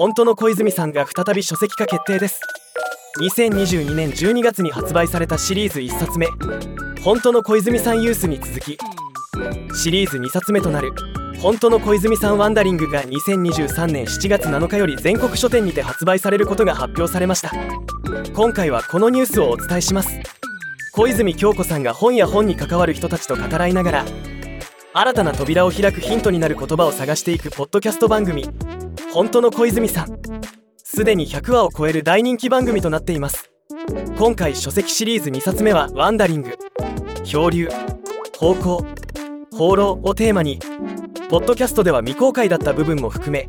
本当の小泉さんが再び書籍化決定です。2022年12月に発売されたシリーズ1冊目。本当の小泉さんユースに続き。シリーズ2冊目となる。本当の小泉さんワンダリングが2023年7月7日より全国書店にて発売されることが発表されました。今回はこのニュースをお伝えします。小泉京子さんが本や本に関わる人たちと語らいながら新たな扉を開くヒントになる言葉を探していくポッドキャスト番組。本当の小泉さん。すでに100話を超える大人気番組となっています。今回書籍シリーズ2冊目は「ワンダリング」「漂流」「方向」「放浪」をテーマにポッドキャストでは未公開だった部分も含め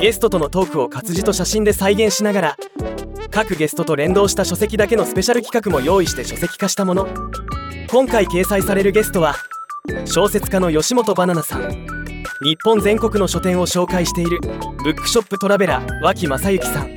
ゲストとのトークを活字と写真で再現しながら各ゲストと連動した書籍だけのスペシャル企画も用意して書籍化したもの。今回掲載されるゲストは小説家の吉本ばななさん。日本全国の書店を紹介している。ブックショップトラベラー脇正幸さん。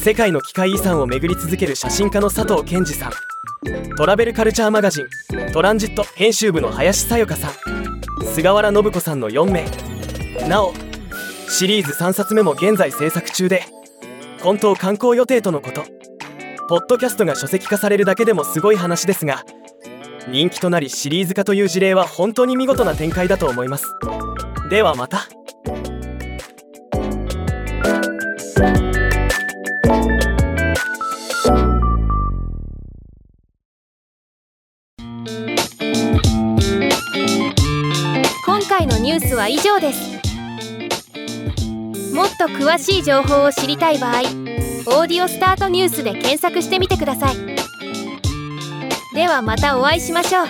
世界の機械遺産を巡り続ける写真家の佐藤健二さん。トラベルカルチャーマガジントランジット編集部の林さよかさん。菅原信子さんの4名。なおシリーズ3冊目も現在制作中で本当刊行予定とのこと。ポッドキャストが書籍化されるだけでもすごい話ですが人気となりシリーズ化という事例は本当に見事な展開だと思います。ではまた。今回のニュースは以上です。もっと詳しい情報を知りたい場合「オーディオスタートニュース」で検索してみてください。ではまたお会いしましょう。